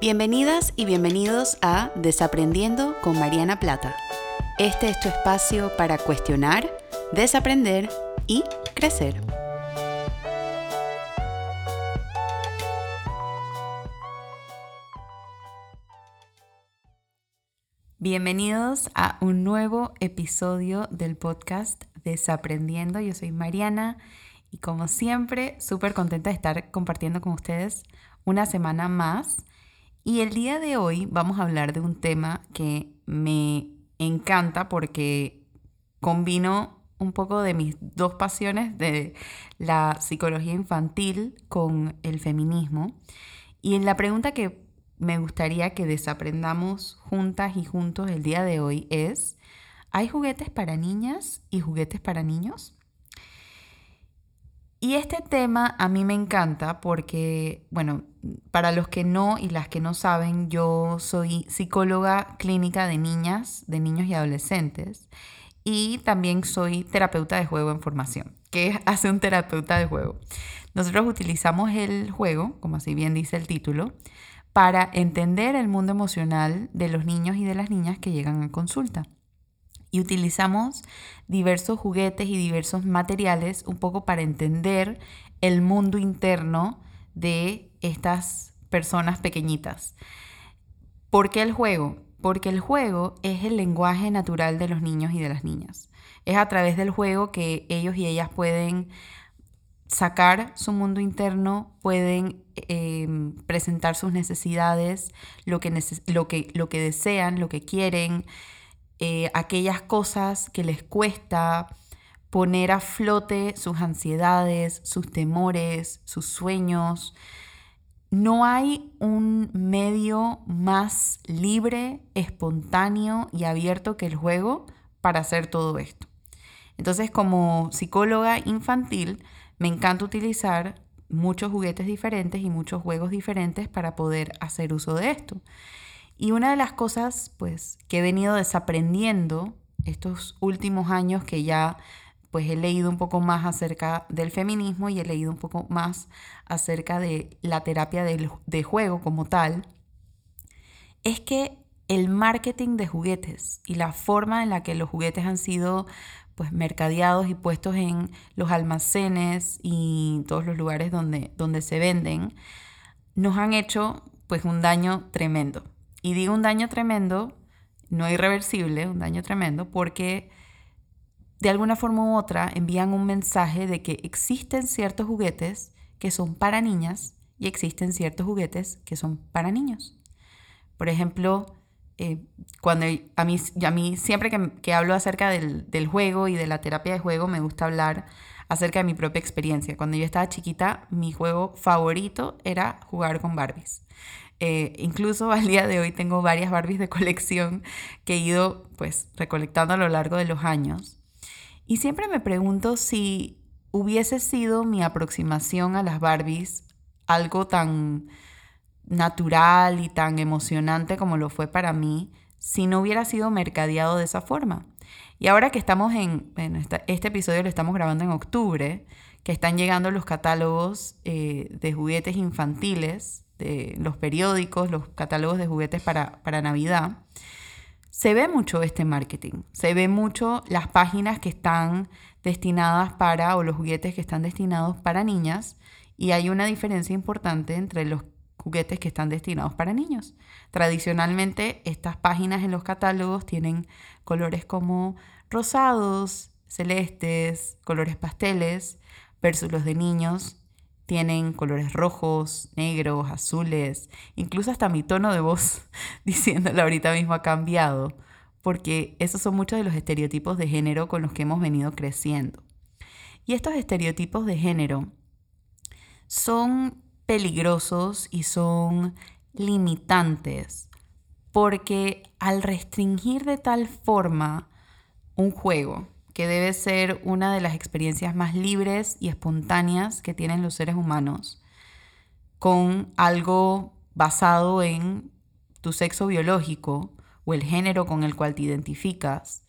Bienvenidas y bienvenidos a Desaprendiendo con Mariana Plata. Este es tu espacio para cuestionar, desaprender y crecer. Bienvenidos a un nuevo episodio del podcast Desaprendiendo. Yo soy Mariana y como siempre súper contenta de estar compartiendo con ustedes una semana más y el día de hoy vamos a hablar de un tema que me encanta porque combino un poco de mis dos pasiones de la psicología infantil con el feminismo. Y en la pregunta que me gustaría que desaprendamos juntas y juntos el día de hoy es, ¿hay juguetes para niñas y juguetes para niños? Y este tema a mí me encanta porque, bueno, para los que no y las que no saben, yo soy psicóloga clínica de niñas, de niños y adolescentes. Y también soy terapeuta de juego en formación. ¿Qué hace un terapeuta de juego? Nosotros utilizamos el juego, como así bien dice el título, para entender el mundo emocional de los niños y de las niñas que llegan a consulta y utilizamos diversos juguetes y diversos materiales un poco para entender el mundo interno de estas personas pequeñitas. ¿Por qué el juego? Porque el juego es el lenguaje natural de los niños y de las niñas. Es a través del juego que ellos y ellas pueden sacar su mundo interno, pueden em, presentar sus necesidades, lo que, lo, que, lo que desean, lo que quieren, eh, aquellas cosas que les cuesta poner a flote sus ansiedades, sus temores, sus sueños. No hay un medio más libre, espontáneo y abierto que el juego para hacer todo esto. Entonces, como psicóloga infantil, me encanta utilizar muchos juguetes diferentes y muchos juegos diferentes para poder hacer uso de esto. Y una de las cosas, pues, que he venido desaprendiendo estos últimos años que ya pues he leído un poco más acerca del feminismo y he leído un poco más acerca de la terapia de, juego como tal, es que el marketing de juguetes y la forma en la que los juguetes han sido pues mercadeados y puestos en los almacenes y todos los lugares donde, donde se venden, nos han hecho pues un daño tremendo. Y digo un daño tremendo, no irreversible, un daño tremendo, porque de alguna forma u otra envían un mensaje de que existen ciertos juguetes que son para niñas y existen ciertos juguetes que son para niños. Por ejemplo, eh, cuando a mí, a mí siempre que, que hablo acerca del, del, juego y de la terapia de juego, me gusta hablar acerca de mi propia experiencia. Cuando yo estaba chiquita, mi juego favorito era jugar con Barbies. Eh, incluso al día de hoy tengo varias Barbies de colección que he ido pues recolectando a lo largo de los años. Y siempre me pregunto si hubiese sido mi aproximación a las Barbies algo tan natural y tan emocionante como lo fue para mí si no hubiera sido mercadeado de esa forma. Y ahora que estamos en, este episodio lo estamos grabando en octubre, que están llegando los catálogos eh, de juguetes infantiles los periódicos, los catálogos de juguetes para, para Navidad, se ve mucho este marketing, se ve mucho las páginas que están destinadas para, o los juguetes que están destinados para niñas, y hay una diferencia importante entre los juguetes que están destinados para niños. Tradicionalmente, estas páginas en los catálogos tienen colores como rosados, celestes, colores pasteles, versus los de niños tienen colores rojos, negros, azules, incluso hasta mi tono de voz diciéndolo ahorita mismo ha cambiado, porque esos son muchos de los estereotipos de género con los que hemos venido creciendo. Y estos estereotipos de género son peligrosos y son limitantes, porque al restringir de tal forma un juego, que debe ser una de las experiencias más libres y espontáneas que tienen los seres humanos, con algo basado en tu sexo biológico o el género con el cual te identificas,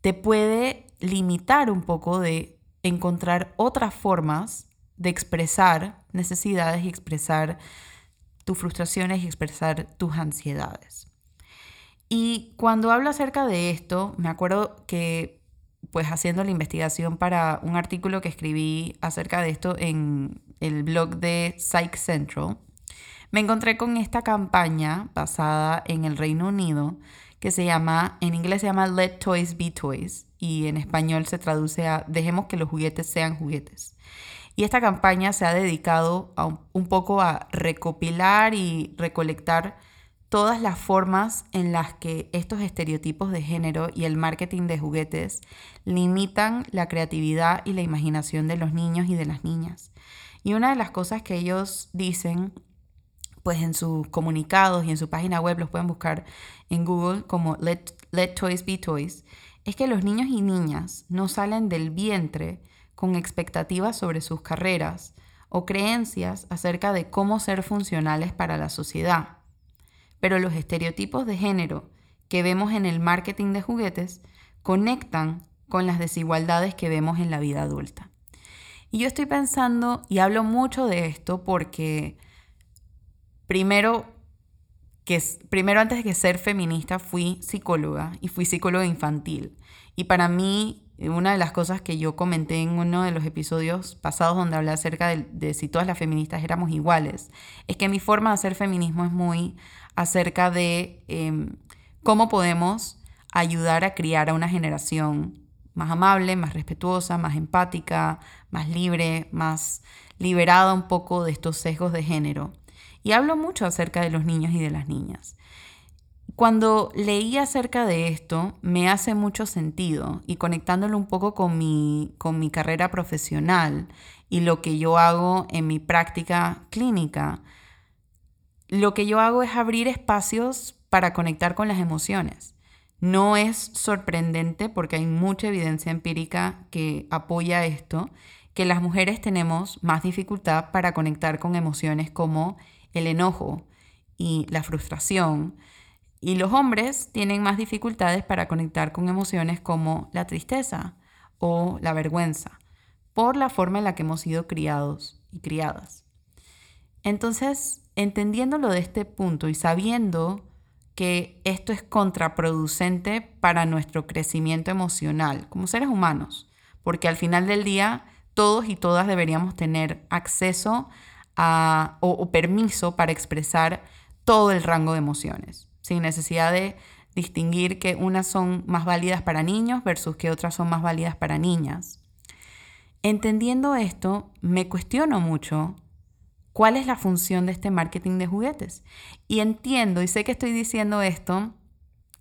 te puede limitar un poco de encontrar otras formas de expresar necesidades y expresar tus frustraciones y expresar tus ansiedades. Y cuando hablo acerca de esto, me acuerdo que pues haciendo la investigación para un artículo que escribí acerca de esto en el blog de Psych Central, me encontré con esta campaña basada en el Reino Unido que se llama, en inglés se llama Let Toys Be Toys y en español se traduce a Dejemos que los juguetes sean juguetes. Y esta campaña se ha dedicado a un poco a recopilar y recolectar todas las formas en las que estos estereotipos de género y el marketing de juguetes limitan la creatividad y la imaginación de los niños y de las niñas. Y una de las cosas que ellos dicen, pues en sus comunicados y en su página web, los pueden buscar en Google como Let, Let Toys Be Toys, es que los niños y niñas no salen del vientre con expectativas sobre sus carreras o creencias acerca de cómo ser funcionales para la sociedad pero los estereotipos de género que vemos en el marketing de juguetes conectan con las desigualdades que vemos en la vida adulta. Y yo estoy pensando, y hablo mucho de esto porque primero, que, primero antes de ser feminista fui psicóloga y fui psicóloga infantil. Y para mí una de las cosas que yo comenté en uno de los episodios pasados donde hablé acerca de, si todas las feministas éramos iguales, es que mi forma de hacer feminismo es muy acerca de em, cómo podemos ayudar a criar a una generación más amable, más respetuosa, más empática, más libre, más liberada un poco de estos sesgos de género. Y hablo mucho acerca de los niños y de las niñas. Cuando leí acerca de esto, me hace mucho sentido y conectándolo un poco con mi, con mi carrera profesional y lo que yo hago en mi práctica clínica, lo que yo hago es abrir espacios para conectar con las emociones. No es sorprendente porque hay mucha evidencia empírica que apoya esto, que las mujeres tenemos más dificultad para conectar con emociones como el enojo y la frustración, y los hombres tienen más dificultades para conectar con emociones como la tristeza o la vergüenza, por la forma en la que hemos sido criados y criadas. Entonces, entendiéndolo de este punto y sabiendo que esto es contraproducente para nuestro crecimiento emocional como seres humanos, porque al final del día todos y todas deberíamos tener acceso a, o, o permiso para expresar todo el rango de emociones sin necesidad de distinguir que unas son más válidas para niños versus que otras son más válidas para niñas. Entendiendo esto, me cuestiono mucho cuál es la función de este marketing de juguetes. Y entiendo y sé que estoy diciendo esto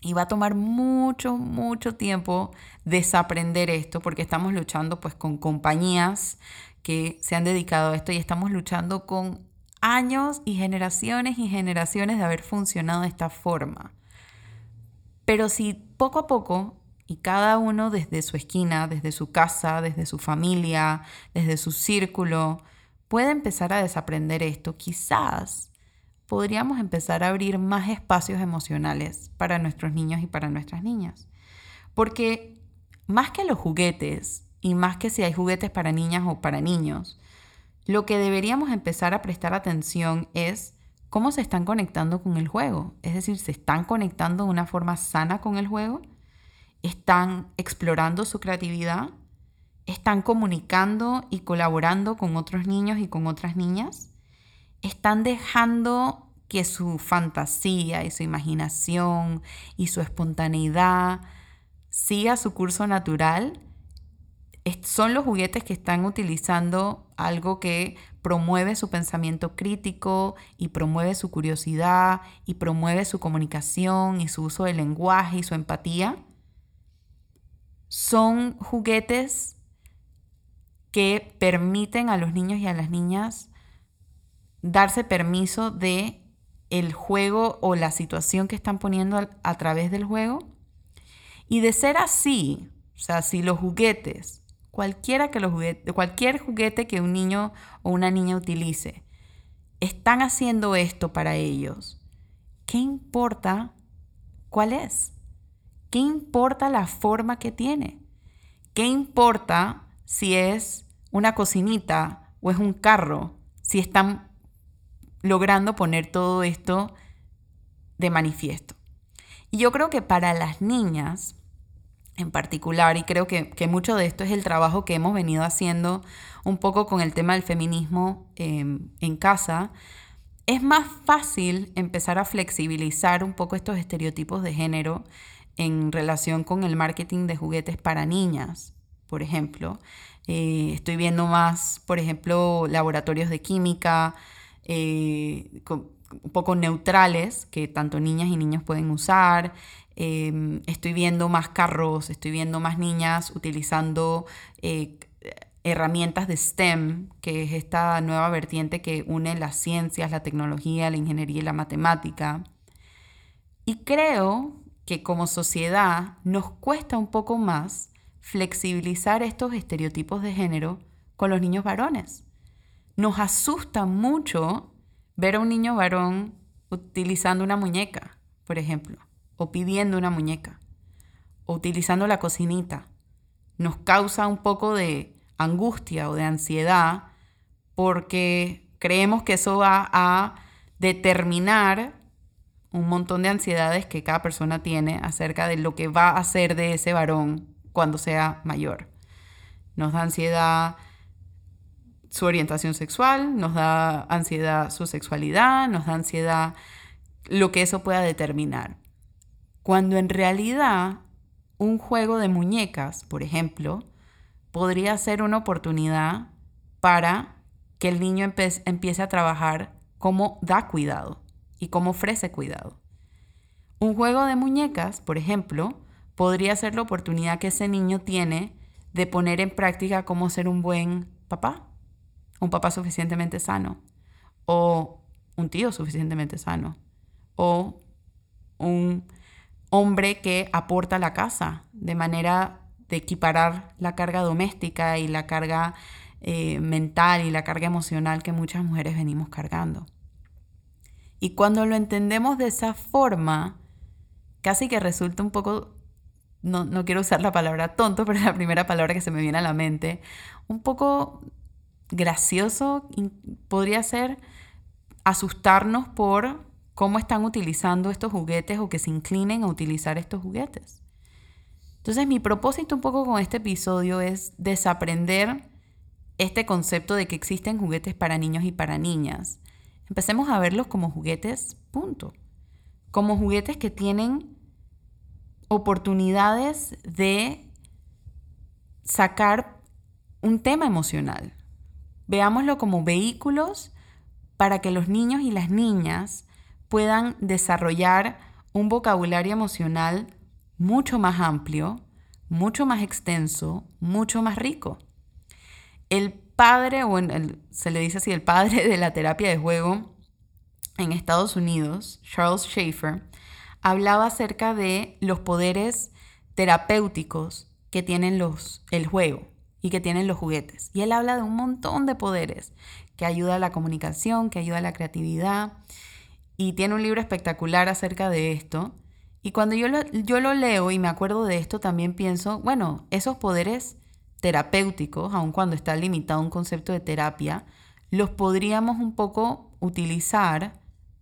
y va a tomar mucho, mucho tiempo desaprender esto porque estamos luchando pues con compañías que se han dedicado a esto y estamos luchando con años y generaciones y generaciones de haber funcionado de esta forma. Pero si poco a poco, y cada uno desde su esquina, desde su casa, desde su familia, desde su círculo, puede empezar a desaprender esto, quizás podríamos empezar a abrir más espacios emocionales para nuestros niños y para nuestras niñas. Porque más que los juguetes, y más que si hay juguetes para niñas o para niños, lo que deberíamos empezar a prestar atención es cómo se están conectando con el juego. Es decir, ¿se están conectando de una forma sana con el juego? ¿Están explorando su creatividad? ¿Están comunicando y colaborando con otros niños y con otras niñas? ¿Están dejando que su fantasía y su imaginación y su espontaneidad siga su curso natural? son los juguetes que están utilizando algo que promueve su pensamiento crítico y promueve su curiosidad y promueve su comunicación y su uso del lenguaje y su empatía. Son juguetes que permiten a los niños y a las niñas darse permiso de el juego o la situación que están poniendo a, través del juego. Y de ser así, o sea, si los juguetes cualquiera que los cualquier juguete que un niño o una niña utilice, están haciendo esto para ellos. ¿Qué importa cuál es? ¿Qué importa la forma que tiene? ¿Qué importa si es una cocinita o es un carro? Si están logrando poner todo esto de manifiesto. Y yo creo que para las niñas en particular, y creo que, mucho de esto es el trabajo que hemos venido haciendo un poco con el tema del feminismo em, en casa, es más fácil empezar a flexibilizar un poco estos estereotipos de género en relación con el marketing de juguetes para niñas, por ejemplo. Eh, estoy viendo más, por ejemplo, laboratorios de química, eh, un poco neutrales que tanto niñas y niños pueden usar. Em, estoy viendo más carros, estoy viendo más niñas utilizando eh, herramientas de STEM, que es esta nueva vertiente que une las ciencias, la tecnología, la ingeniería y la matemática. Y creo que como sociedad nos cuesta un poco más flexibilizar estos estereotipos de género con los niños varones. Nos asusta mucho ver a un niño varón utilizando una muñeca, por ejemplo, o pidiendo una muñeca, o utilizando la cocinita, nos causa un poco de angustia o de ansiedad porque creemos que eso va a determinar un montón de ansiedades que cada persona tiene acerca de lo que va a hacer de ese varón cuando sea mayor. Nos da ansiedad su orientación sexual, nos da ansiedad su sexualidad, nos da ansiedad lo que eso pueda determinar. Cuando en realidad un juego de muñecas, por ejemplo, podría ser una oportunidad para que el niño empiece a trabajar cómo da cuidado y cómo ofrece cuidado. Un juego de muñecas, por ejemplo, podría ser la oportunidad que ese niño tiene de poner en práctica cómo ser un buen papá, un papá suficientemente sano, o un tío suficientemente sano, o un hombre que aporta la casa de manera de equiparar la carga doméstica y la carga eh, mental y la carga emocional que muchas mujeres venimos cargando. Y cuando lo entendemos de esa forma, casi que resulta un poco, no, no quiero usar la palabra tonto, pero es la primera palabra que se me viene a la mente, un poco gracioso podría ser asustarnos por cómo están utilizando estos juguetes o que se inclinen a utilizar estos juguetes. Entonces mi propósito un poco con este episodio es desaprender este concepto de que existen juguetes para niños y para niñas. Empecemos a verlos como juguetes, punto. Como juguetes que tienen oportunidades de sacar un tema emocional, Veámoslo como vehículos para que los niños y las niñas puedan desarrollar un vocabulario emocional mucho más amplio, mucho más extenso, mucho más rico. El padre, o se le dice así, el padre de la terapia de juego en Estados Unidos, Charles Schaeffer, hablaba acerca de los poderes terapéuticos que tienen los, el juego y que tienen los juguetes. Y él habla de un montón de poderes que ayuda a la comunicación, que ayuda a la creatividad. Y tiene un libro espectacular acerca de esto. Y cuando yo lo, yo lo leo y me acuerdo de esto, también pienso, bueno, esos poderes terapéuticos, aun cuando está limitado un concepto de terapia, los podríamos un poco utilizar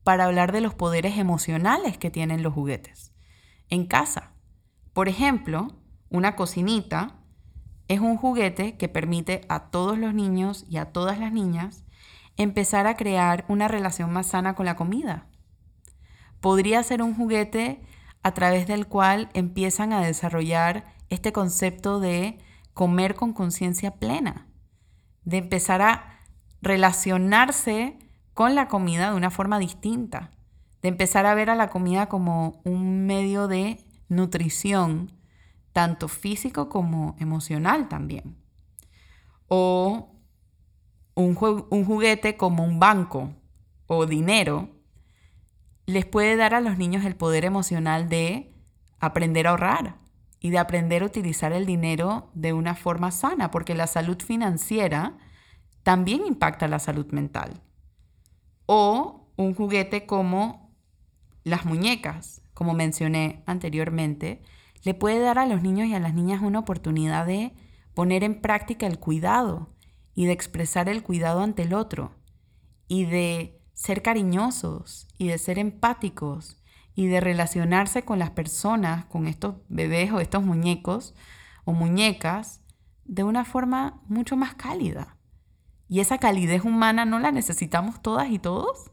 para hablar de los poderes emocionales que tienen los juguetes en casa. Por ejemplo, una cocinita es un juguete que permite a todos los niños y a todas las niñas empezar a crear una relación más sana con la comida. Podría ser un juguete a través del cual empiezan a desarrollar este concepto de comer con conciencia plena, de empezar a relacionarse con la comida de una forma distinta, de empezar a ver a la comida como un medio de nutrición tanto físico como emocional también. O un, juguete como un banco o dinero les puede dar a los niños el poder emocional de aprender a ahorrar y de aprender a utilizar el dinero de una forma sana, porque la salud financiera también impacta la salud mental. O un juguete como las muñecas, como mencioné anteriormente, le puede dar a los niños y a las niñas una oportunidad de poner en práctica el cuidado y de expresar el cuidado ante el otro y de ser cariñosos y de ser empáticos y de relacionarse con las personas, con estos bebés o estos muñecos o muñecas, de una forma mucho más cálida. ¿Y esa calidez humana no la necesitamos todas y todos?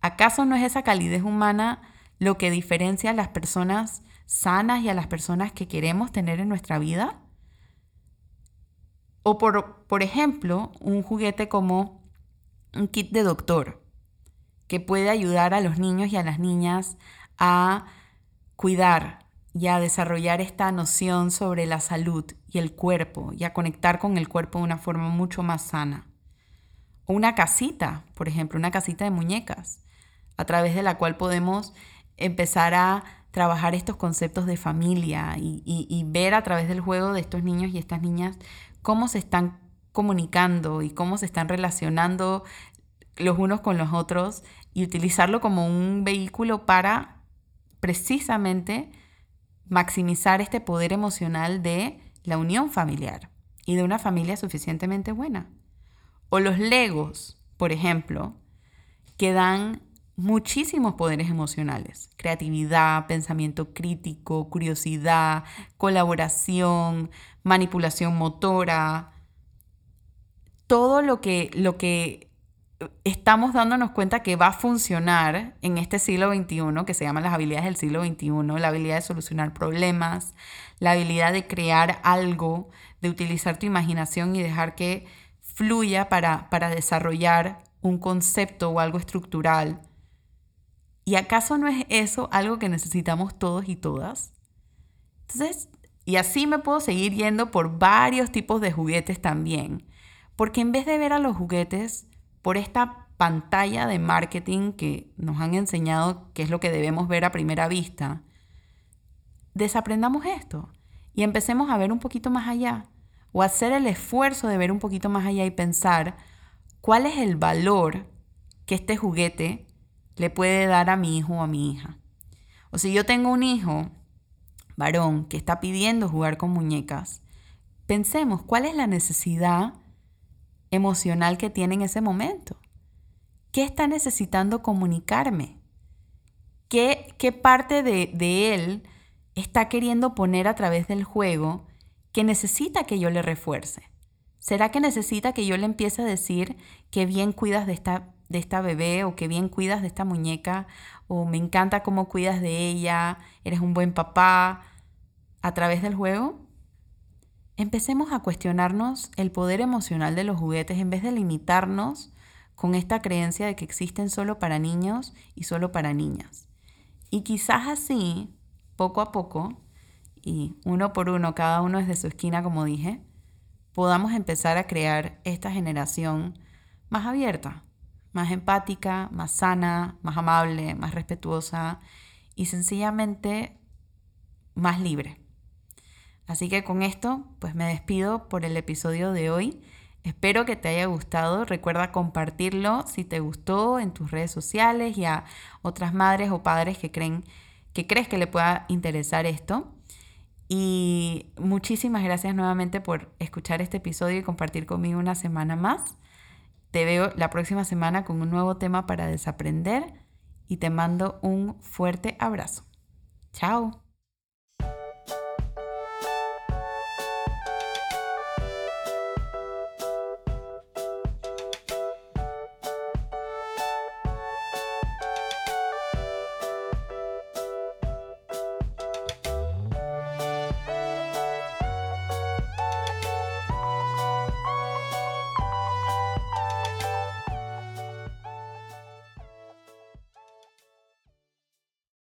¿Acaso no es esa calidez humana lo que diferencia a las personas sanas y a las personas que queremos tener en nuestra vida? O por, por ejemplo, un juguete como un kit de doctor, que puede ayudar a los niños y a las niñas a cuidar y a desarrollar esta noción sobre la salud y el cuerpo y a conectar con el cuerpo de una forma mucho más sana. Una casita, por ejemplo, una casita de muñecas, a través de la cual podemos empezar a trabajar estos conceptos de familia y, ver a través del juego de estos niños y estas niñas cómo se están comunicando y cómo se están relacionando los unos con los otros y utilizarlo como un vehículo para precisamente maximizar este poder emocional de la unión familiar y de una familia suficientemente buena. O los legos, por ejemplo, que dan muchísimos poderes emocionales. Creatividad, pensamiento crítico, curiosidad, colaboración, manipulación motora. Todo lo que, lo que estamos dándonos cuenta que va a funcionar en este siglo XXI, que se llaman las habilidades del siglo XXI, la habilidad de solucionar problemas, la habilidad de crear algo, de utilizar tu imaginación y dejar que fluya para, para desarrollar un concepto o algo estructural ¿Y acaso no es eso algo que necesitamos todos y todas? Entonces, y así me puedo seguir yendo por varios tipos de juguetes también. Porque en vez de ver a los juguetes por esta pantalla de marketing que nos han enseñado que es lo que debemos ver a primera vista, desaprendamos esto y empecemos a ver un poquito más allá o hacer el esfuerzo de ver un poquito más allá y pensar cuál es el valor que este juguete le puede dar a mi hijo o a mi hija. O si yo tengo un hijo varón que está pidiendo jugar con muñecas, pensemos cuál es la necesidad emocional que tiene en ese momento. ¿Qué está necesitando comunicarme? ¿Qué, qué parte de, de él está queriendo poner a través del juego que necesita que yo le refuerce? ¿Será que necesita que yo le empiece a decir que bien cuidas de esta de esta bebé o que bien cuidas de esta muñeca o me encanta cómo cuidas de ella, eres un buen papá a través del juego? Empecemos a cuestionarnos el poder emocional de los juguetes en vez de limitarnos con esta creencia de que existen solo para niños y solo para niñas. Y quizás así, poco a poco, y uno por uno, cada uno desde su esquina, como dije, podamos empezar a crear esta generación más abierta, más empática, más sana, más amable, más respetuosa y sencillamente más libre. Así que con esto, pues me despido por el episodio de hoy. Espero que te haya gustado. Recuerda compartirlo si te gustó en tus redes sociales y a otras madres o padres que creen que crees que le pueda interesar esto. Y muchísimas gracias nuevamente por escuchar este episodio y compartir conmigo una semana más. Te veo la próxima semana con un nuevo tema para desaprender y te mando un fuerte abrazo. Chao.